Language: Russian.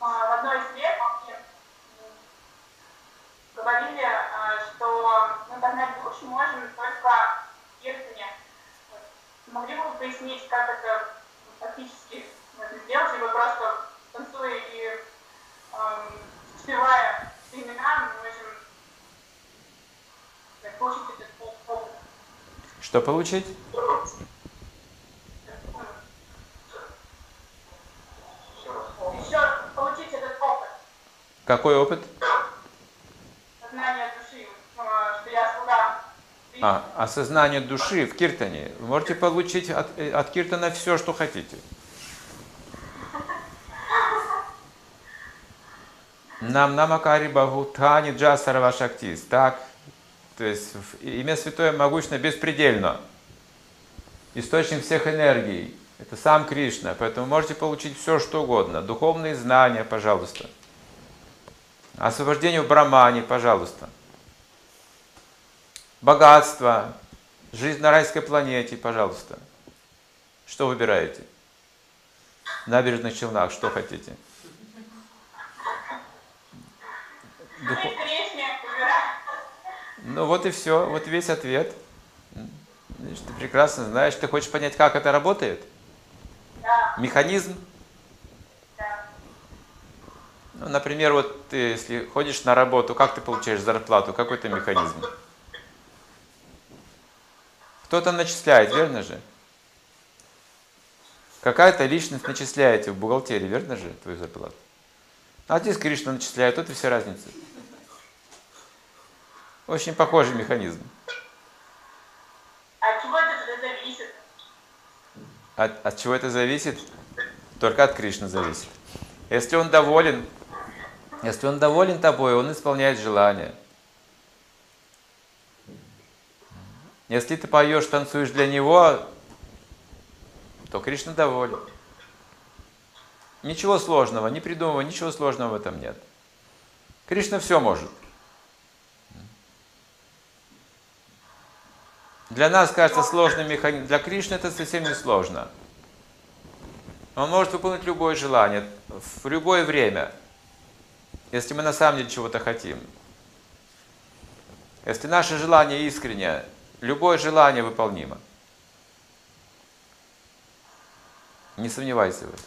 а, в одной из лекций говорили, а, что мы познать душу можем только. Вот. Могли бы вы пояснить, как это фактически можно сделать, либо просто танцуя и эм, спевая имена, мы можем получить этот опыт. Что получить? Еще получить этот опыт, Какой опыт? сознание души, э, что я слуга. А, осознание души в киртане. Вы можете получить от, э, от киртана все, что хотите. Нам намакари баху тани джасарава шактис. Так, то есть имя святое могущественно беспредельно. Источник всех энергий. Это сам Кришна. Поэтому можете получить все, что угодно. Духовные знания, пожалуйста. Освобождение в Брамане, пожалуйста. Богатство, жизнь на райской планете, пожалуйста. Что выбираете? В набережных Челнах, что хотите? Выбираем. Ну вот и все, вот весь ответ. Видишь, ты прекрасно знаешь, ты хочешь понять, как это работает? Да, Механизм? Ну, например, вот ты, если ходишь на работу, как ты получаешь зарплату? Какой то механизм? Кто-то начисляет, верно же? Какая-то личность начисляет в бухгалтерии, верно же, твою зарплату? А здесь Кришна начисляет, тут и вся разница. Очень похожий механизм. От чего это зависит? От, от чего это зависит? Только от Кришны зависит. Если он доволен, если он доволен тобой, он исполняет желание. Если ты поешь, танцуешь для него, то Кришна доволен. Ничего сложного, не придумывай, ничего сложного в этом нет. Кришна все может. Для нас кажется сложным механизм, для Кришны это совсем не сложно. Он может выполнить любое желание в любое время, если мы на самом деле чего-то хотим. Если наше желание искреннее, любое желание выполнимо. Не сомневайся в этом.